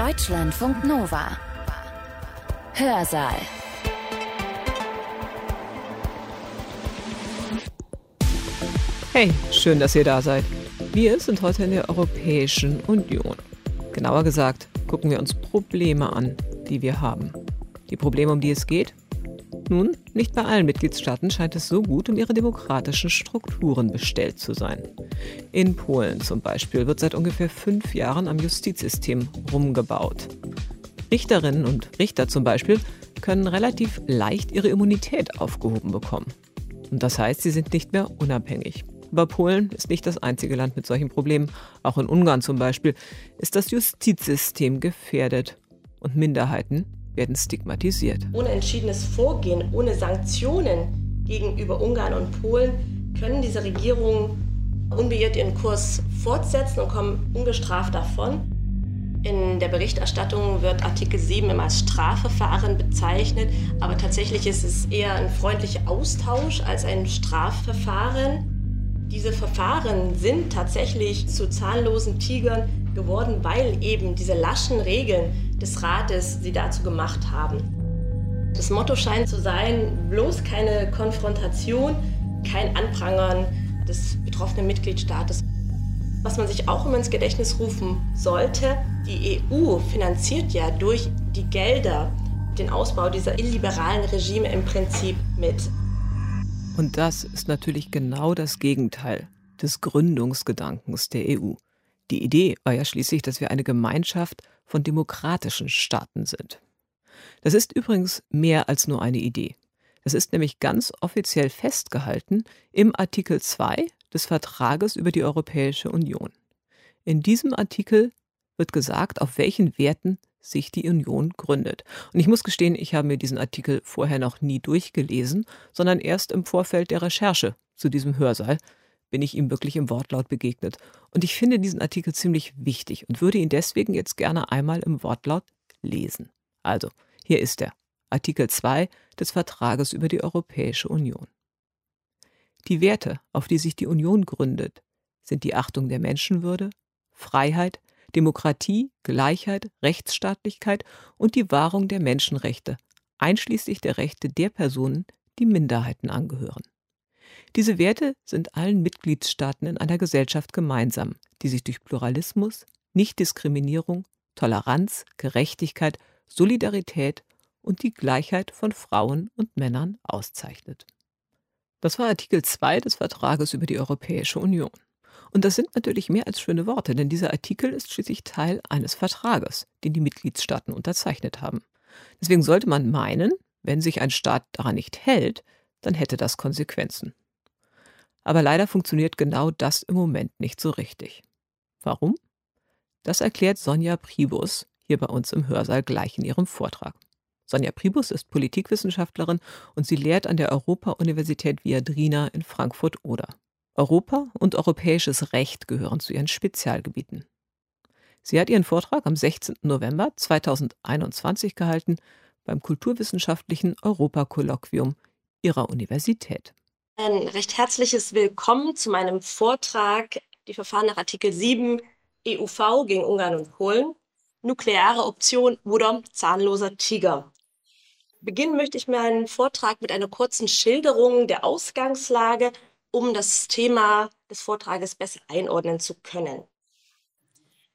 Deutschlandfunk Nova. Hörsaal. Hey, schön, dass ihr da seid. Wir sind heute in der Europäischen Union. Genauer gesagt, gucken wir uns Probleme an, die wir haben. Die Probleme, um die es geht? Nun, nicht bei allen Mitgliedstaaten scheint es so gut um ihre demokratischen Strukturen bestellt zu sein. In Polen zum Beispiel wird seit ungefähr fünf Jahren am Justizsystem rumgebaut. Richterinnen und Richter zum Beispiel können relativ leicht ihre Immunität aufgehoben bekommen. Und das heißt, sie sind nicht mehr unabhängig. Aber Polen ist nicht das einzige Land mit solchen Problemen. Auch in Ungarn zum Beispiel ist das Justizsystem gefährdet und Minderheiten werden stigmatisiert. Ohne entschiedenes Vorgehen, ohne Sanktionen gegenüber Ungarn und Polen können diese Regierungen unbeirrt ihren Kurs fortsetzen und kommen ungestraft davon. In der Berichterstattung wird Artikel 7 immer als Strafverfahren bezeichnet, aber tatsächlich ist es eher ein freundlicher Austausch als ein Strafverfahren. Diese Verfahren sind tatsächlich zu zahllosen Tigern geworden, weil eben diese laschen Regeln des Rates sie dazu gemacht haben. Das Motto scheint zu sein, bloß keine Konfrontation, kein Anprangern des betroffenen Mitgliedstaates. Was man sich auch immer ins Gedächtnis rufen sollte, die EU finanziert ja durch die Gelder den Ausbau dieser illiberalen Regime im Prinzip mit. Und das ist natürlich genau das Gegenteil des Gründungsgedankens der EU. Die Idee war ja schließlich, dass wir eine Gemeinschaft von demokratischen Staaten sind. Das ist übrigens mehr als nur eine Idee. Das ist nämlich ganz offiziell festgehalten im Artikel 2 des Vertrages über die Europäische Union. In diesem Artikel wird gesagt, auf welchen Werten sich die Union gründet. Und ich muss gestehen, ich habe mir diesen Artikel vorher noch nie durchgelesen, sondern erst im Vorfeld der Recherche zu diesem Hörsaal bin ich ihm wirklich im Wortlaut begegnet. Und ich finde diesen Artikel ziemlich wichtig und würde ihn deswegen jetzt gerne einmal im Wortlaut lesen. Also, hier ist er. Artikel 2 des Vertrages über die Europäische Union. Die Werte, auf die sich die Union gründet, sind die Achtung der Menschenwürde, Freiheit, Demokratie, Gleichheit, Rechtsstaatlichkeit und die Wahrung der Menschenrechte, einschließlich der Rechte der Personen, die Minderheiten angehören. Diese Werte sind allen Mitgliedstaaten in einer Gesellschaft gemeinsam, die sich durch Pluralismus, Nichtdiskriminierung, Toleranz, Gerechtigkeit, Solidarität und die Gleichheit von Frauen und Männern auszeichnet. Das war Artikel 2 des Vertrages über die Europäische Union. Und das sind natürlich mehr als schöne Worte, denn dieser Artikel ist schließlich Teil eines Vertrages, den die Mitgliedstaaten unterzeichnet haben. Deswegen sollte man meinen, wenn sich ein Staat daran nicht hält, dann hätte das Konsequenzen. Aber leider funktioniert genau das im Moment nicht so richtig. Warum? Das erklärt Sonja Pribus hier bei uns im Hörsaal gleich in ihrem Vortrag. Sonja Pribus ist Politikwissenschaftlerin und sie lehrt an der Europa-Universität Viadrina in Frankfurt-Oder. Europa und europäisches Recht gehören zu ihren Spezialgebieten. Sie hat ihren Vortrag am 16. November 2021 gehalten beim Kulturwissenschaftlichen Europakolloquium ihrer Universität. Ein recht herzliches Willkommen zu meinem Vortrag Die Verfahren nach Artikel 7 EUV gegen Ungarn und Polen. Nukleare Option oder zahnloser Tiger. Beginnen möchte ich meinen Vortrag mit einer kurzen Schilderung der Ausgangslage, um das Thema des Vortrages besser einordnen zu können.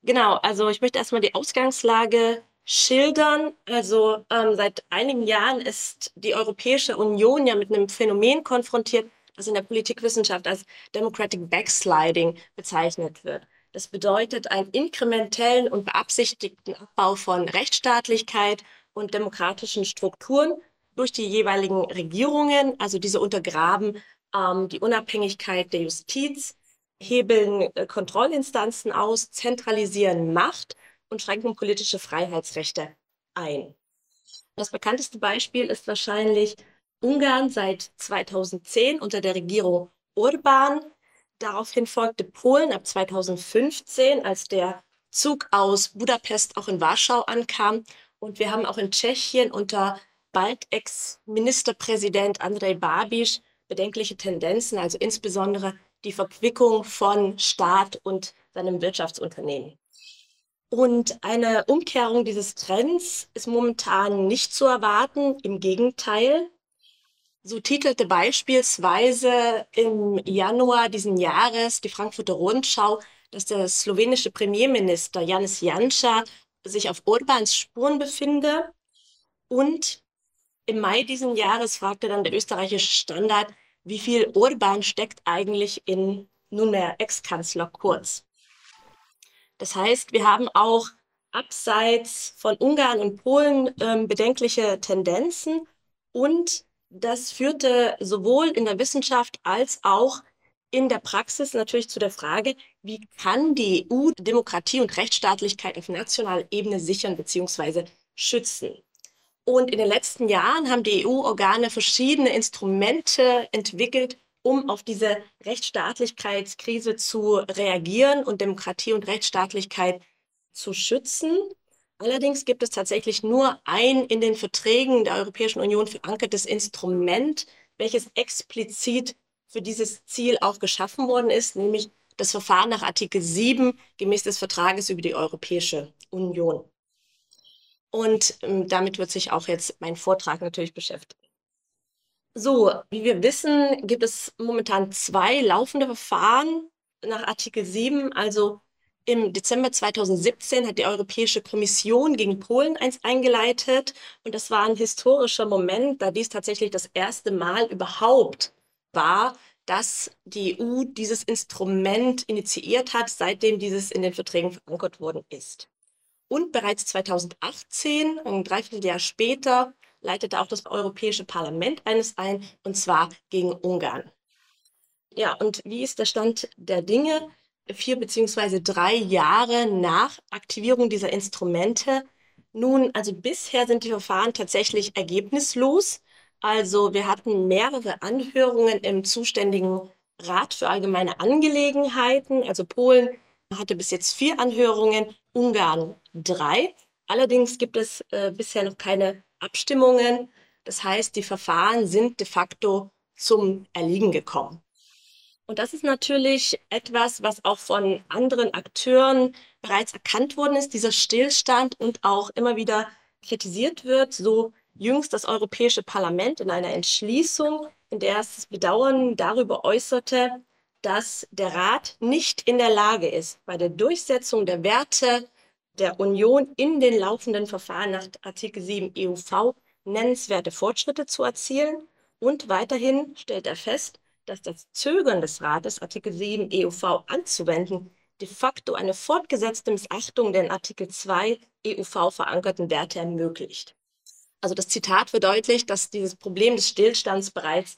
Genau, also ich möchte erstmal die Ausgangslage schildern. Also ähm, seit einigen Jahren ist die Europäische Union ja mit einem Phänomen konfrontiert, das in der Politikwissenschaft als Democratic Backsliding bezeichnet wird. Das bedeutet einen inkrementellen und beabsichtigten Abbau von Rechtsstaatlichkeit und demokratischen Strukturen durch die jeweiligen Regierungen. Also diese untergraben ähm, die Unabhängigkeit der Justiz, hebeln äh, Kontrollinstanzen aus, zentralisieren Macht und schränken politische Freiheitsrechte ein. Das bekannteste Beispiel ist wahrscheinlich Ungarn seit 2010 unter der Regierung Urban. Daraufhin folgte Polen ab 2015, als der Zug aus Budapest auch in Warschau ankam. Und wir haben auch in Tschechien unter bald Ex-Ministerpräsident Andrej Babiš bedenkliche Tendenzen, also insbesondere die Verquickung von Staat und seinem Wirtschaftsunternehmen. Und eine Umkehrung dieses Trends ist momentan nicht zu erwarten. Im Gegenteil. So titelte beispielsweise im Januar diesen Jahres die Frankfurter Rundschau, dass der slowenische Premierminister Janis Janša sich auf Orbans Spuren befinde. Und im Mai diesen Jahres fragte dann der österreichische Standard, wie viel Orban steckt eigentlich in nunmehr Ex-Kanzler Kurz. Das heißt, wir haben auch abseits von Ungarn und Polen ähm, bedenkliche Tendenzen und das führte sowohl in der Wissenschaft als auch in der Praxis natürlich zu der Frage, wie kann die EU Demokratie und Rechtsstaatlichkeit auf nationaler Ebene sichern bzw. schützen. Und in den letzten Jahren haben die EU-Organe verschiedene Instrumente entwickelt, um auf diese Rechtsstaatlichkeitskrise zu reagieren und Demokratie und Rechtsstaatlichkeit zu schützen. Allerdings gibt es tatsächlich nur ein in den Verträgen der Europäischen Union verankertes Instrument, welches explizit für dieses Ziel auch geschaffen worden ist, nämlich das Verfahren nach Artikel 7 gemäß des Vertrages über die Europäische Union. Und ähm, damit wird sich auch jetzt mein Vortrag natürlich beschäftigen. So, wie wir wissen, gibt es momentan zwei laufende Verfahren nach Artikel 7. Also im Dezember 2017 hat die Europäische Kommission gegen Polen eins eingeleitet. Und das war ein historischer Moment, da dies tatsächlich das erste Mal überhaupt war, dass die EU dieses Instrument initiiert hat, seitdem dieses in den Verträgen verankert worden ist. Und bereits 2018, ein Dreivierteljahr später, leitete auch das Europäische Parlament eines ein, und zwar gegen Ungarn. Ja, und wie ist der Stand der Dinge? Vier beziehungsweise drei Jahre nach Aktivierung dieser Instrumente. Nun, also bisher sind die Verfahren tatsächlich ergebnislos. Also wir hatten mehrere Anhörungen im zuständigen Rat für allgemeine Angelegenheiten. Also Polen hatte bis jetzt vier Anhörungen, Ungarn drei. Allerdings gibt es äh, bisher noch keine Abstimmungen. Das heißt, die Verfahren sind de facto zum Erliegen gekommen. Und das ist natürlich etwas, was auch von anderen Akteuren bereits erkannt worden ist, dieser Stillstand und auch immer wieder kritisiert wird. So jüngst das Europäische Parlament in einer Entschließung, in der es Bedauern darüber äußerte, dass der Rat nicht in der Lage ist, bei der Durchsetzung der Werte der Union in den laufenden Verfahren nach Artikel 7 EUV nennenswerte Fortschritte zu erzielen. Und weiterhin stellt er fest, dass das Zögern des Rates, Artikel 7 EUV anzuwenden, de facto eine fortgesetzte Missachtung der in Artikel 2 EUV verankerten Werte ermöglicht. Also das Zitat verdeutlicht, dass dieses Problem des Stillstands bereits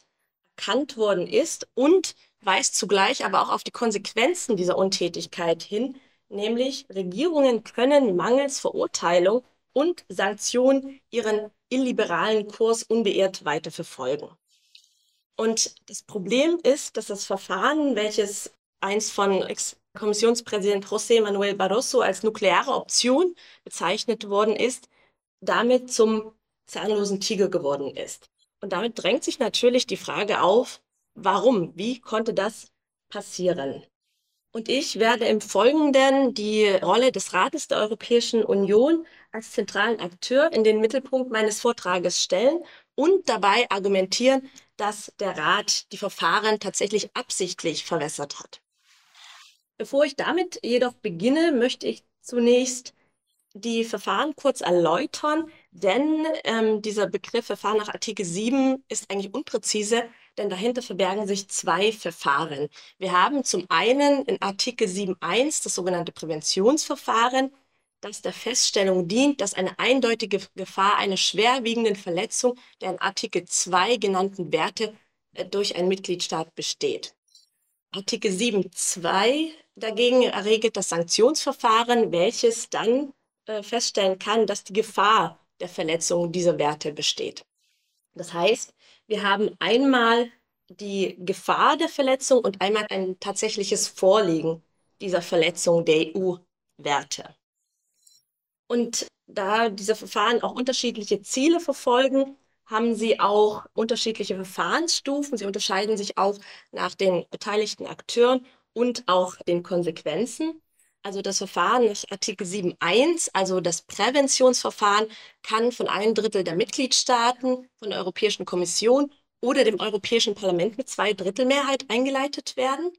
erkannt worden ist und weist zugleich aber auch auf die Konsequenzen dieser Untätigkeit hin, nämlich Regierungen können mangels Verurteilung und Sanktionen ihren illiberalen Kurs unbeirrt weiter verfolgen. Und das Problem ist, dass das Verfahren, welches einst von Ex-Kommissionspräsident José Manuel Barroso als nukleare Option bezeichnet worden ist, damit zum zahnlosen Tiger geworden ist. Und damit drängt sich natürlich die Frage auf, warum, wie konnte das passieren? Und ich werde im Folgenden die Rolle des Rates der Europäischen Union als zentralen Akteur in den Mittelpunkt meines Vortrages stellen und dabei argumentieren, dass der Rat die Verfahren tatsächlich absichtlich verwässert hat. Bevor ich damit jedoch beginne, möchte ich zunächst die Verfahren kurz erläutern, denn ähm, dieser Begriff Verfahren nach Artikel 7 ist eigentlich unpräzise, denn dahinter verbergen sich zwei Verfahren. Wir haben zum einen in Artikel 7.1 das sogenannte Präventionsverfahren, das der Feststellung dient, dass eine eindeutige Gefahr einer schwerwiegenden Verletzung der in Artikel 2 genannten Werte äh, durch einen Mitgliedstaat besteht. Artikel 7.2 dagegen erregelt das Sanktionsverfahren, welches dann äh, feststellen kann, dass die Gefahr der Verletzung dieser Werte besteht. Das heißt, wir haben einmal die Gefahr der Verletzung und einmal ein tatsächliches Vorliegen dieser Verletzung der EU-Werte. Und da diese Verfahren auch unterschiedliche Ziele verfolgen, haben sie auch unterschiedliche Verfahrensstufen. Sie unterscheiden sich auch nach den beteiligten Akteuren und auch den Konsequenzen. Also das Verfahren nach Artikel 7.1, also das Präventionsverfahren, kann von einem Drittel der Mitgliedstaaten, von der Europäischen Kommission oder dem Europäischen Parlament mit zwei Drittel Mehrheit eingeleitet werden.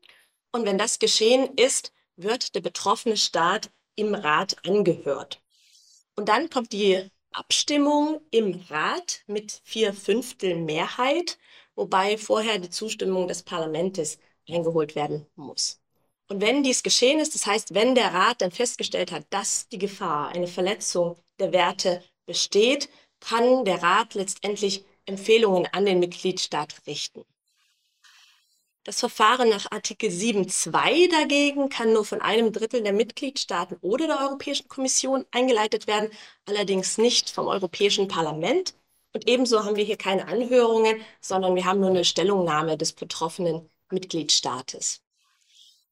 Und wenn das geschehen ist, wird der betroffene Staat im Rat angehört. Und dann kommt die Abstimmung im Rat mit vier Fünftel Mehrheit, wobei vorher die Zustimmung des Parlaments eingeholt werden muss. Und wenn dies geschehen ist, das heißt, wenn der Rat dann festgestellt hat, dass die Gefahr, eine Verletzung der Werte besteht, kann der Rat letztendlich Empfehlungen an den Mitgliedstaat richten. Das Verfahren nach Artikel 7.2 dagegen kann nur von einem Drittel der Mitgliedstaaten oder der Europäischen Kommission eingeleitet werden, allerdings nicht vom Europäischen Parlament. Und ebenso haben wir hier keine Anhörungen, sondern wir haben nur eine Stellungnahme des betroffenen Mitgliedstaates.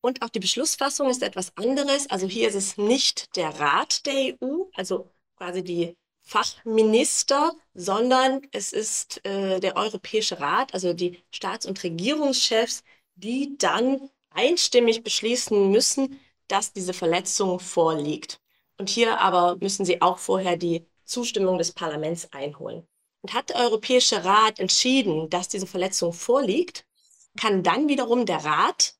Und auch die Beschlussfassung ist etwas anderes. Also hier ist es nicht der Rat der EU, also quasi die Fachminister, sondern es ist äh, der Europäische Rat, also die Staats- und Regierungschefs, die dann einstimmig beschließen müssen, dass diese Verletzung vorliegt. Und hier aber müssen sie auch vorher die Zustimmung des Parlaments einholen. Und hat der Europäische Rat entschieden, dass diese Verletzung vorliegt, kann dann wiederum der Rat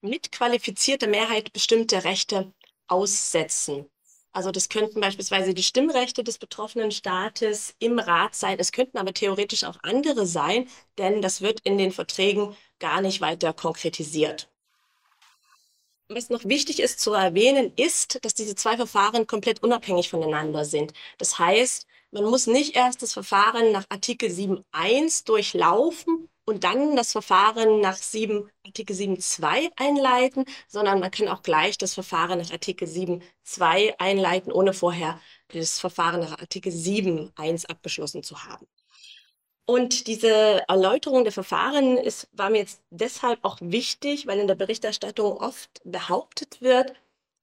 mit qualifizierter Mehrheit bestimmte Rechte aussetzen. Also das könnten beispielsweise die Stimmrechte des betroffenen Staates im Rat sein. Es könnten aber theoretisch auch andere sein, denn das wird in den Verträgen gar nicht weiter konkretisiert. Was noch wichtig ist zu erwähnen, ist, dass diese zwei Verfahren komplett unabhängig voneinander sind. Das heißt, man muss nicht erst das Verfahren nach Artikel 7.1 durchlaufen und dann das Verfahren nach 7, Artikel 7.2 einleiten, sondern man kann auch gleich das Verfahren nach Artikel 7.2 einleiten, ohne vorher das Verfahren nach Artikel 7.1 abgeschlossen zu haben. Und diese Erläuterung der Verfahren ist, war mir jetzt deshalb auch wichtig, weil in der Berichterstattung oft behauptet wird,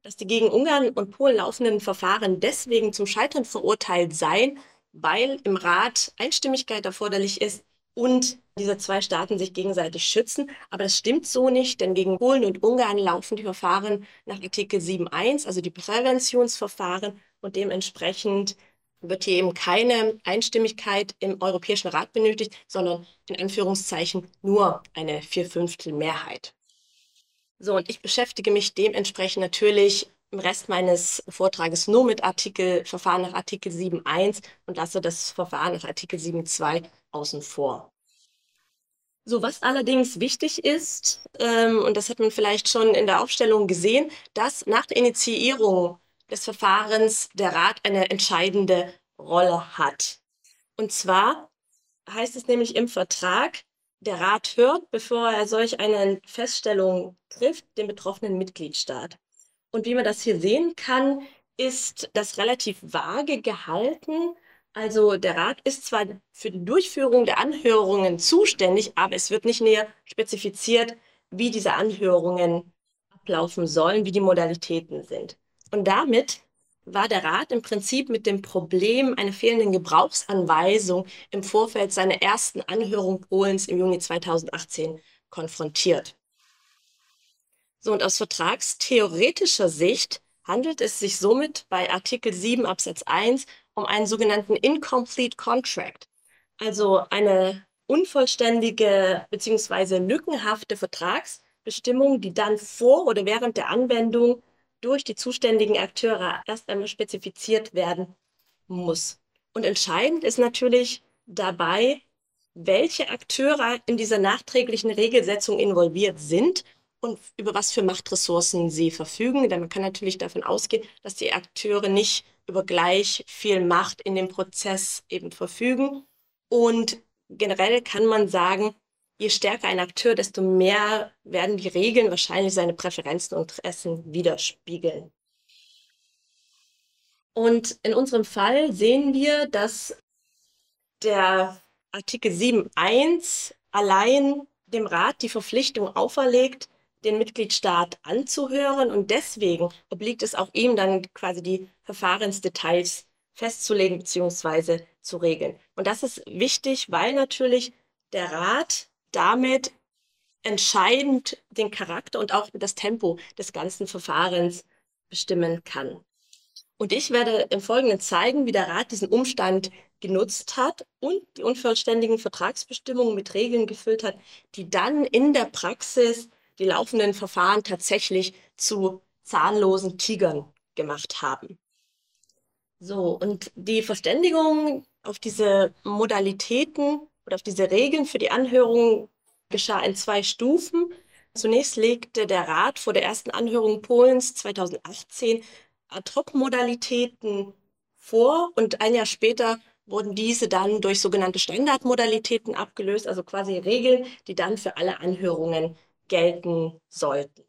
dass die gegen Ungarn und Polen laufenden Verfahren deswegen zum Scheitern verurteilt seien, weil im Rat Einstimmigkeit erforderlich ist und diese zwei Staaten sich gegenseitig schützen. Aber das stimmt so nicht, denn gegen Polen und Ungarn laufen die Verfahren nach Artikel 7.1, also die Präventionsverfahren. Und dementsprechend wird hier eben keine Einstimmigkeit im Europäischen Rat benötigt, sondern in Anführungszeichen nur eine Vierfünftel Mehrheit. So, und ich beschäftige mich dementsprechend natürlich im Rest meines Vortrages nur mit Artikel, Verfahren nach Artikel 7.1 und lasse das Verfahren nach Artikel 7.2 außen vor. So, was allerdings wichtig ist, ähm, und das hat man vielleicht schon in der Aufstellung gesehen, dass nach der Initiierung des Verfahrens der Rat eine entscheidende Rolle hat. Und zwar heißt es nämlich im Vertrag, der Rat hört, bevor er solch eine Feststellung trifft, den betroffenen Mitgliedstaat. Und wie man das hier sehen kann, ist das relativ vage gehalten. Also der Rat ist zwar für die Durchführung der Anhörungen zuständig, aber es wird nicht näher spezifiziert, wie diese Anhörungen ablaufen sollen, wie die Modalitäten sind. Und damit war der Rat im Prinzip mit dem Problem einer fehlenden Gebrauchsanweisung im Vorfeld seiner ersten Anhörung Polens im Juni 2018 konfrontiert. So, und aus vertragstheoretischer Sicht handelt es sich somit bei Artikel 7 Absatz 1 um einen sogenannten Incomplete Contract, also eine unvollständige bzw. lückenhafte Vertragsbestimmung, die dann vor oder während der Anwendung durch die zuständigen Akteure erst einmal spezifiziert werden muss. Und entscheidend ist natürlich dabei, welche Akteure in dieser nachträglichen Regelsetzung involviert sind und über was für Machtressourcen sie verfügen. Denn man kann natürlich davon ausgehen, dass die Akteure nicht über gleich viel Macht in dem Prozess eben verfügen. Und generell kann man sagen, je stärker ein Akteur, desto mehr werden die Regeln wahrscheinlich seine Präferenzen und Interessen widerspiegeln. Und in unserem Fall sehen wir, dass der Artikel 7.1 allein dem Rat die Verpflichtung auferlegt, den Mitgliedstaat anzuhören und deswegen obliegt es auch ihm dann quasi die Verfahrensdetails festzulegen bzw. zu regeln. Und das ist wichtig, weil natürlich der Rat damit entscheidend den Charakter und auch das Tempo des ganzen Verfahrens bestimmen kann. Und ich werde im Folgenden zeigen, wie der Rat diesen Umstand genutzt hat und die unvollständigen Vertragsbestimmungen mit Regeln gefüllt hat, die dann in der Praxis die laufenden Verfahren tatsächlich zu zahnlosen Tigern gemacht haben. So, und die Verständigung auf diese Modalitäten oder auf diese Regeln für die Anhörung geschah in zwei Stufen. Zunächst legte der Rat vor der ersten Anhörung Polens 2018 Ad-Hoc-Modalitäten vor und ein Jahr später wurden diese dann durch sogenannte Standardmodalitäten abgelöst, also quasi Regeln, die dann für alle Anhörungen gelten sollten.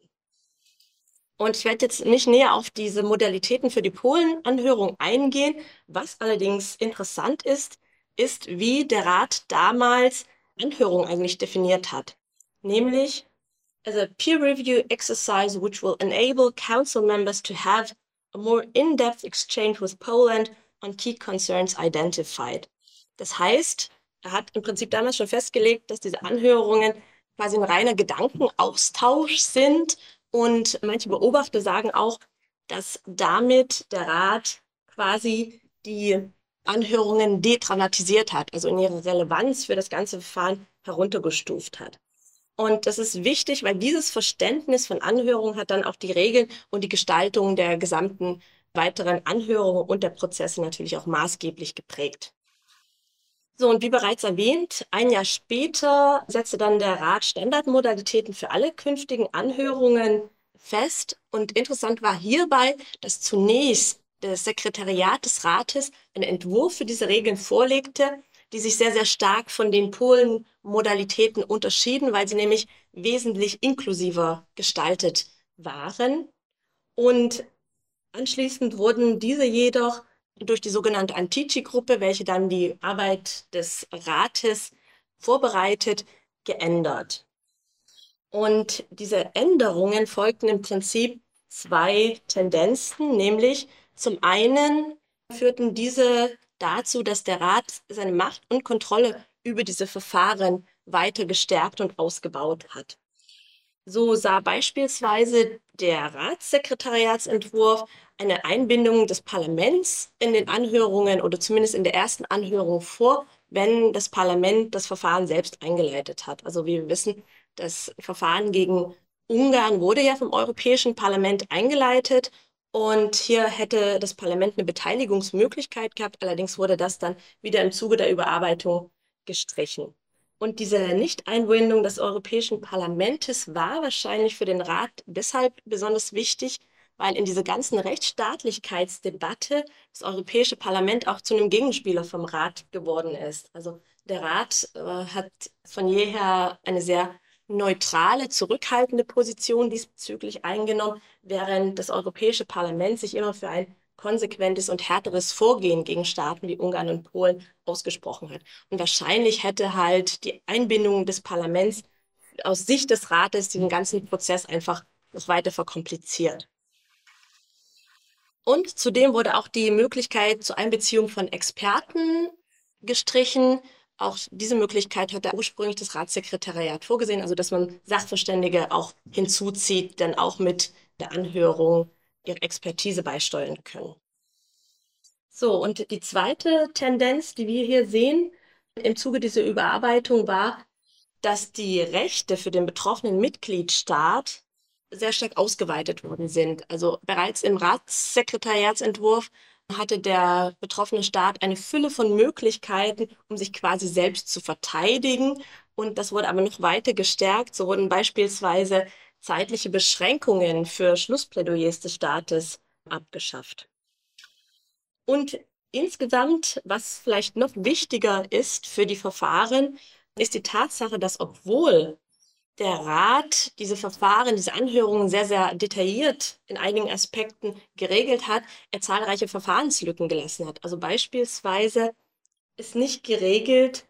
Und ich werde jetzt nicht näher auf diese Modalitäten für die Polen-Anhörung eingehen. Was allerdings interessant ist, ist, wie der Rat damals Anhörung eigentlich definiert hat. Nämlich as a peer review exercise which will enable council members to have a more in-depth exchange with Poland on key concerns identified. Das heißt, er hat im Prinzip damals schon festgelegt, dass diese Anhörungen quasi ein reiner Gedankenaustausch sind. Und manche Beobachter sagen auch, dass damit der Rat quasi die Anhörungen dedramatisiert hat, also in ihrer Relevanz für das ganze Verfahren heruntergestuft hat. Und das ist wichtig, weil dieses Verständnis von Anhörungen hat dann auch die Regeln und die Gestaltung der gesamten weiteren Anhörungen und der Prozesse natürlich auch maßgeblich geprägt. So, und wie bereits erwähnt, ein Jahr später setzte dann der Rat Standardmodalitäten für alle künftigen Anhörungen fest. Und interessant war hierbei, dass zunächst das Sekretariat des Rates einen Entwurf für diese Regeln vorlegte, die sich sehr, sehr stark von den Polen-Modalitäten unterschieden, weil sie nämlich wesentlich inklusiver gestaltet waren. Und anschließend wurden diese jedoch durch die sogenannte Antici-Gruppe, welche dann die Arbeit des Rates vorbereitet, geändert. Und diese Änderungen folgten im Prinzip zwei Tendenzen, nämlich zum einen führten diese dazu, dass der Rat seine Macht und Kontrolle über diese Verfahren weiter gestärkt und ausgebaut hat. So sah beispielsweise der Ratssekretariatsentwurf eine Einbindung des Parlaments in den Anhörungen oder zumindest in der ersten Anhörung vor, wenn das Parlament das Verfahren selbst eingeleitet hat. Also wie wir wissen, das Verfahren gegen Ungarn wurde ja vom Europäischen Parlament eingeleitet und hier hätte das Parlament eine Beteiligungsmöglichkeit gehabt. Allerdings wurde das dann wieder im Zuge der Überarbeitung gestrichen. Und diese Nichteinbindung des Europäischen Parlaments war wahrscheinlich für den Rat deshalb besonders wichtig, weil in dieser ganzen Rechtsstaatlichkeitsdebatte das Europäische Parlament auch zu einem Gegenspieler vom Rat geworden ist. Also der Rat äh, hat von jeher eine sehr neutrale, zurückhaltende Position diesbezüglich eingenommen, während das Europäische Parlament sich immer für ein konsequentes und härteres Vorgehen gegen Staaten wie Ungarn und Polen ausgesprochen hat. Und wahrscheinlich hätte halt die Einbindung des Parlaments aus Sicht des Rates diesen ganzen Prozess einfach noch weiter verkompliziert. Und zudem wurde auch die Möglichkeit zur Einbeziehung von Experten gestrichen. Auch diese Möglichkeit hatte ursprünglich das Ratssekretariat vorgesehen, also dass man Sachverständige auch hinzuzieht, dann auch mit der Anhörung ihre Expertise beisteuern können. So, und die zweite Tendenz, die wir hier sehen im Zuge dieser Überarbeitung, war, dass die Rechte für den betroffenen Mitgliedstaat sehr stark ausgeweitet worden sind. Also bereits im Ratssekretariatsentwurf hatte der betroffene Staat eine Fülle von Möglichkeiten, um sich quasi selbst zu verteidigen. Und das wurde aber noch weiter gestärkt. So wurden beispielsweise zeitliche Beschränkungen für Schlussplädoyers des Staates abgeschafft. Und insgesamt, was vielleicht noch wichtiger ist für die Verfahren, ist die Tatsache, dass obwohl der Rat diese Verfahren, diese Anhörungen sehr, sehr detailliert in einigen Aspekten geregelt hat, er zahlreiche Verfahrenslücken gelassen hat. Also beispielsweise ist nicht geregelt,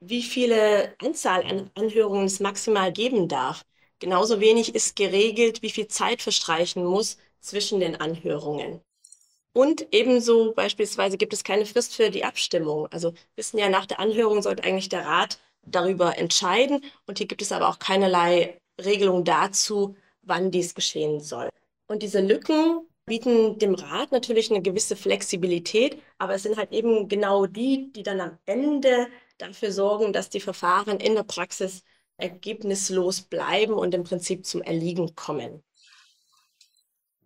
wie viele Anzahl an Anhörungen es maximal geben darf. Genauso wenig ist geregelt, wie viel Zeit verstreichen muss zwischen den Anhörungen. Und ebenso beispielsweise gibt es keine Frist für die Abstimmung. Also wissen ja, nach der Anhörung sollte eigentlich der Rat darüber entscheiden. Und hier gibt es aber auch keinerlei Regelung dazu, wann dies geschehen soll. Und diese Lücken bieten dem Rat natürlich eine gewisse Flexibilität, aber es sind halt eben genau die, die dann am Ende dafür sorgen, dass die Verfahren in der Praxis ergebnislos bleiben und im Prinzip zum Erliegen kommen.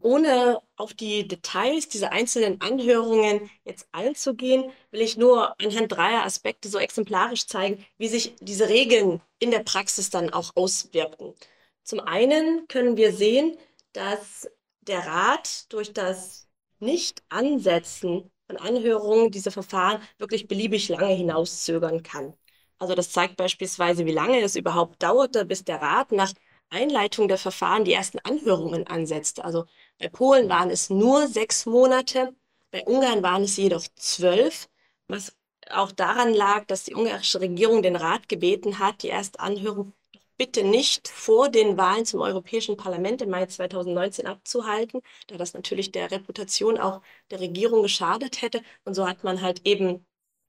Ohne auf die Details dieser einzelnen Anhörungen jetzt einzugehen, will ich nur anhand dreier Aspekte so exemplarisch zeigen, wie sich diese Regeln in der Praxis dann auch auswirken. Zum einen können wir sehen, dass der Rat durch das Nicht-Ansetzen von Anhörungen diese Verfahren wirklich beliebig lange hinauszögern kann. Also das zeigt beispielsweise, wie lange es überhaupt dauerte, bis der Rat nach Einleitung der Verfahren die ersten Anhörungen ansetzte. Also bei Polen waren es nur sechs Monate, bei Ungarn waren es jedoch zwölf, was auch daran lag, dass die ungarische Regierung den Rat gebeten hat, die erste Anhörung bitte nicht vor den Wahlen zum Europäischen Parlament im Mai 2019 abzuhalten, da das natürlich der Reputation auch der Regierung geschadet hätte. Und so hat man halt eben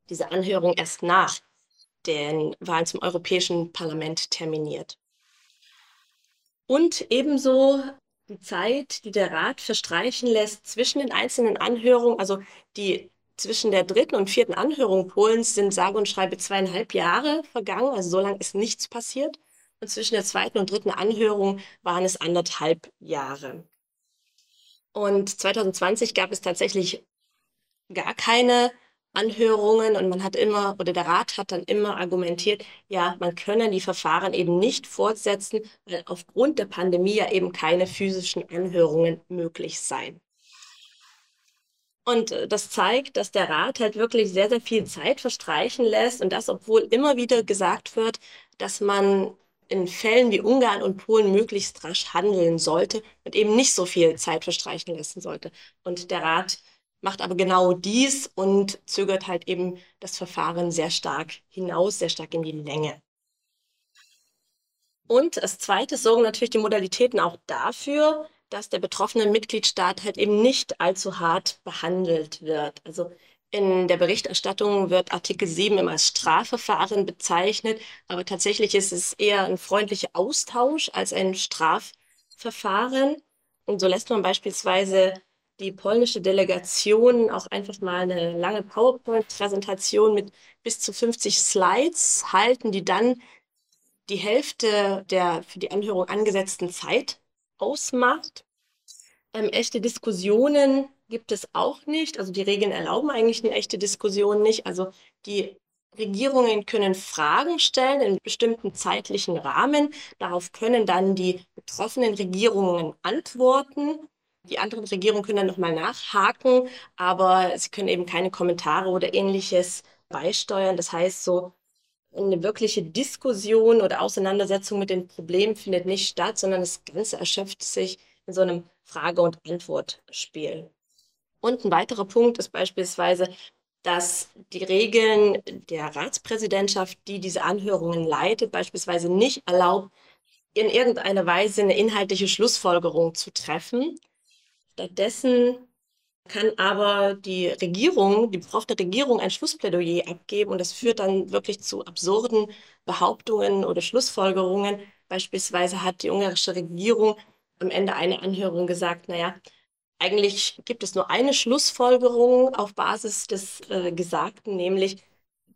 diese Anhörung erst nach den Wahlen zum Europäischen Parlament terminiert. Und ebenso die Zeit, die der Rat verstreichen lässt zwischen den einzelnen Anhörungen, also die zwischen der dritten und vierten Anhörung Polens sind sage und schreibe zweieinhalb Jahre vergangen, also so lange ist nichts passiert. Und zwischen der zweiten und dritten Anhörung waren es anderthalb Jahre. Und 2020 gab es tatsächlich gar keine Anhörungen und man hat immer, oder der Rat hat dann immer argumentiert, ja, man könne die Verfahren eben nicht fortsetzen, weil aufgrund der Pandemie ja eben keine physischen Anhörungen möglich seien. Und äh, das zeigt, dass der Rat halt wirklich sehr, sehr viel Zeit verstreichen lässt und das, obwohl immer wieder gesagt wird, dass man in Fällen wie Ungarn und Polen möglichst rasch handeln sollte und eben nicht so viel Zeit verstreichen lassen sollte. Und der Rat macht aber genau dies und zögert halt eben das Verfahren sehr stark hinaus, sehr stark in die Länge. Und als zweites sorgen natürlich die Modalitäten auch dafür, dass der betroffene Mitgliedstaat halt eben nicht allzu hart behandelt wird. Also in der Berichterstattung wird Artikel 7 immer als Strafverfahren bezeichnet, aber tatsächlich ist es eher ein freundlicher Austausch als ein Strafverfahren. Und so lässt man beispielsweise die polnische Delegation auch einfach mal eine lange PowerPoint-Präsentation mit bis zu 50 Slides halten, die dann die Hälfte der für die Anhörung angesetzten Zeit ausmacht. Ähm, echte Diskussionen gibt es auch nicht. Also die Regeln erlauben eigentlich eine echte Diskussion nicht. Also die Regierungen können Fragen stellen in bestimmten zeitlichen Rahmen. Darauf können dann die betroffenen Regierungen antworten. Die anderen Regierungen können dann nochmal nachhaken, aber sie können eben keine Kommentare oder ähnliches beisteuern. Das heißt, so eine wirkliche Diskussion oder Auseinandersetzung mit den Problemen findet nicht statt, sondern das Ganze erschöpft sich in so einem Frage- und Antwortspiel. Und ein weiterer Punkt ist beispielsweise, dass die Regeln der Ratspräsidentschaft, die diese Anhörungen leitet, beispielsweise nicht erlaubt, in irgendeiner Weise eine inhaltliche Schlussfolgerung zu treffen. Stattdessen kann aber die Regierung, die betroffene Regierung ein Schlussplädoyer abgeben und das führt dann wirklich zu absurden Behauptungen oder Schlussfolgerungen. Beispielsweise hat die ungarische Regierung am Ende einer Anhörung gesagt, naja, eigentlich gibt es nur eine Schlussfolgerung auf Basis des äh, Gesagten, nämlich,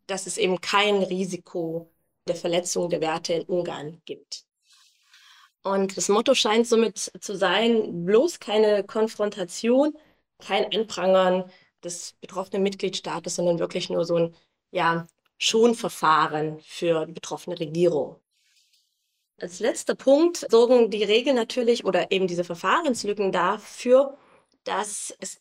dass es eben kein Risiko der Verletzung der Werte in Ungarn gibt. Und das Motto scheint somit zu sein, bloß keine Konfrontation, kein Anprangern des betroffenen Mitgliedstaates, sondern wirklich nur so ein ja, Schonverfahren für die betroffene Regierung. Als letzter Punkt sorgen die Regeln natürlich oder eben diese Verfahrenslücken dafür, dass es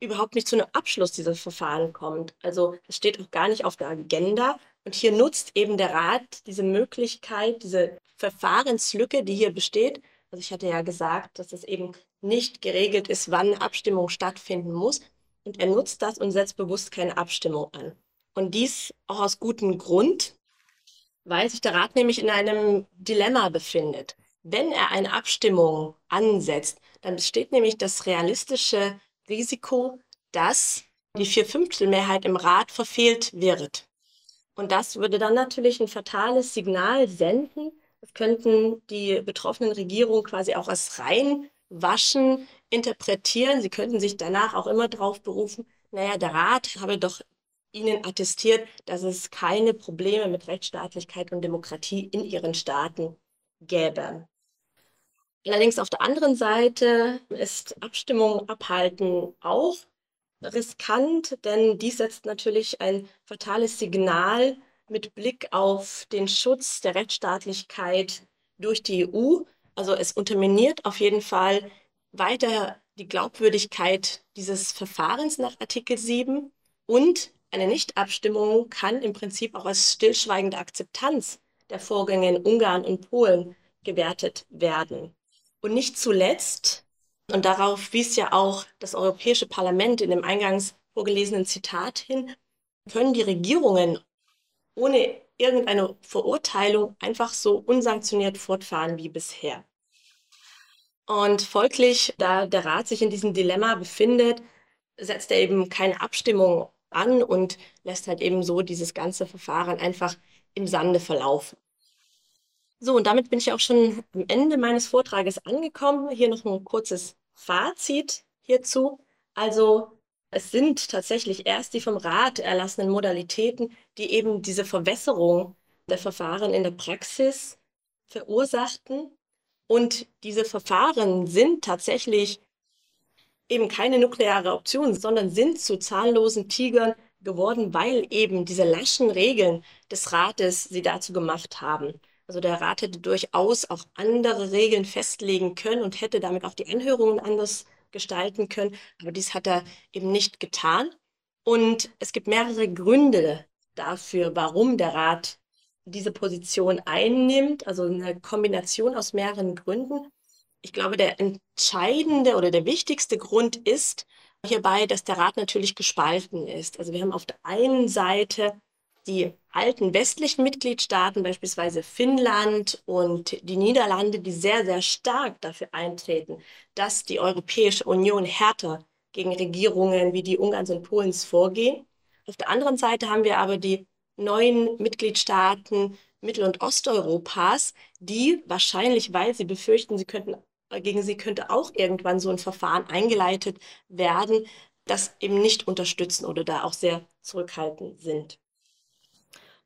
überhaupt nicht zu einem Abschluss dieses Verfahren kommt. Also es steht auch gar nicht auf der Agenda. Und hier nutzt eben der Rat diese Möglichkeit, diese Verfahrenslücke, die hier besteht. Also ich hatte ja gesagt, dass es eben nicht geregelt ist, wann Abstimmung stattfinden muss. Und er nutzt das und setzt bewusst keine Abstimmung an. Und dies auch aus gutem Grund, weil sich der Rat nämlich in einem Dilemma befindet. Wenn er eine Abstimmung ansetzt, dann besteht nämlich das realistische Risiko, dass die Vierfünftelmehrheit im Rat verfehlt wird. Und das würde dann natürlich ein fatales Signal senden. Das könnten die betroffenen Regierungen quasi auch als reinwaschen interpretieren. Sie könnten sich danach auch immer darauf berufen, naja, der Rat habe doch Ihnen attestiert, dass es keine Probleme mit Rechtsstaatlichkeit und Demokratie in Ihren Staaten gäbe. Allerdings auf der anderen Seite ist Abstimmung abhalten auch riskant, denn dies setzt natürlich ein fatales Signal mit Blick auf den Schutz der Rechtsstaatlichkeit durch die EU. Also es unterminiert auf jeden Fall weiter die Glaubwürdigkeit dieses Verfahrens nach Artikel 7 und eine Nichtabstimmung kann im Prinzip auch als stillschweigende Akzeptanz der Vorgänge in Ungarn und Polen gewertet werden. Und nicht zuletzt, und darauf wies ja auch das Europäische Parlament in dem eingangs vorgelesenen Zitat hin, können die Regierungen ohne irgendeine Verurteilung einfach so unsanktioniert fortfahren wie bisher. Und folglich, da der Rat sich in diesem Dilemma befindet, setzt er eben keine Abstimmung an und lässt halt eben so dieses ganze Verfahren einfach im Sande verlaufen. So, und damit bin ich auch schon am Ende meines Vortrages angekommen. Hier noch ein kurzes Fazit hierzu. Also es sind tatsächlich erst die vom Rat erlassenen Modalitäten, die eben diese Verwässerung der Verfahren in der Praxis verursachten. Und diese Verfahren sind tatsächlich eben keine nukleare Option, sondern sind zu zahllosen Tigern geworden, weil eben diese laschen Regeln des Rates sie dazu gemacht haben. Also der Rat hätte durchaus auch andere Regeln festlegen können und hätte damit auch die Anhörungen anders gestalten können. Aber dies hat er eben nicht getan. Und es gibt mehrere Gründe dafür, warum der Rat diese Position einnimmt. Also eine Kombination aus mehreren Gründen. Ich glaube, der entscheidende oder der wichtigste Grund ist hierbei, dass der Rat natürlich gespalten ist. Also wir haben auf der einen Seite die alten westlichen Mitgliedstaaten, beispielsweise Finnland und die Niederlande, die sehr, sehr stark dafür eintreten, dass die Europäische Union härter gegen Regierungen wie die Ungarns und Polens vorgehen. Auf der anderen Seite haben wir aber die neuen Mitgliedstaaten Mittel- und Osteuropas, die wahrscheinlich, weil sie befürchten, sie könnten, gegen sie könnte auch irgendwann so ein Verfahren eingeleitet werden, das eben nicht unterstützen oder da auch sehr zurückhaltend sind.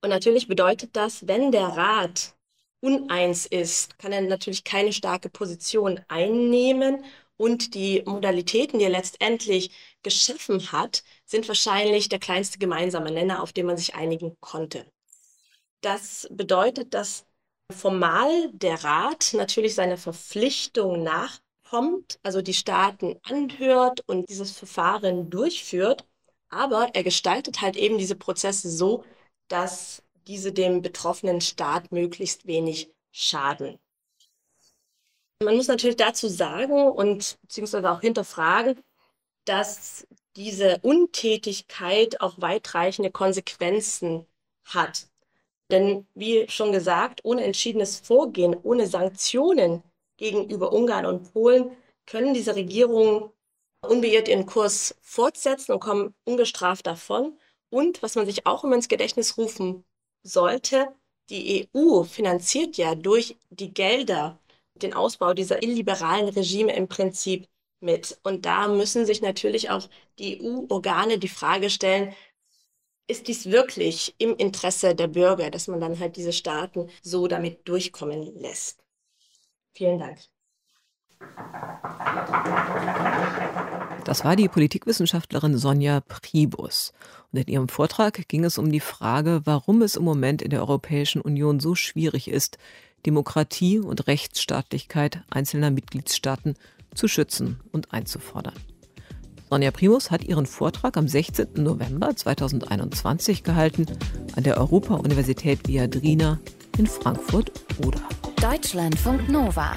Und natürlich bedeutet das, wenn der Rat uneins ist, kann er natürlich keine starke Position einnehmen und die Modalitäten, die er letztendlich geschaffen hat, sind wahrscheinlich der kleinste gemeinsame Nenner, auf den man sich einigen konnte. Das bedeutet, dass formal der Rat natürlich seiner Verpflichtung nachkommt, also die Staaten anhört und dieses Verfahren durchführt, aber er gestaltet halt eben diese Prozesse so, dass diese dem betroffenen Staat möglichst wenig schaden. Man muss natürlich dazu sagen und beziehungsweise auch hinterfragen, dass diese Untätigkeit auch weitreichende Konsequenzen hat. Denn wie schon gesagt, ohne entschiedenes Vorgehen, ohne Sanktionen gegenüber Ungarn und Polen können diese Regierungen unbeirrt ihren Kurs fortsetzen und kommen ungestraft davon. Und was man sich auch immer ins Gedächtnis rufen sollte, die EU finanziert ja durch die Gelder den Ausbau dieser illiberalen Regime im Prinzip mit. Und da müssen sich natürlich auch die EU-Organe die Frage stellen, ist dies wirklich im Interesse der Bürger, dass man dann halt diese Staaten so damit durchkommen lässt? Vielen Dank. Das war die Politikwissenschaftlerin Sonja Pribus. Und in ihrem Vortrag ging es um die Frage, warum es im Moment in der Europäischen Union so schwierig ist, Demokratie und Rechtsstaatlichkeit einzelner Mitgliedstaaten zu schützen und einzufordern. Sonja Primus hat ihren Vortrag am 16. November 2021 gehalten an der Europa-Universität Viadrina in Frankfurt-Oder. Deutschlandfunk Nova.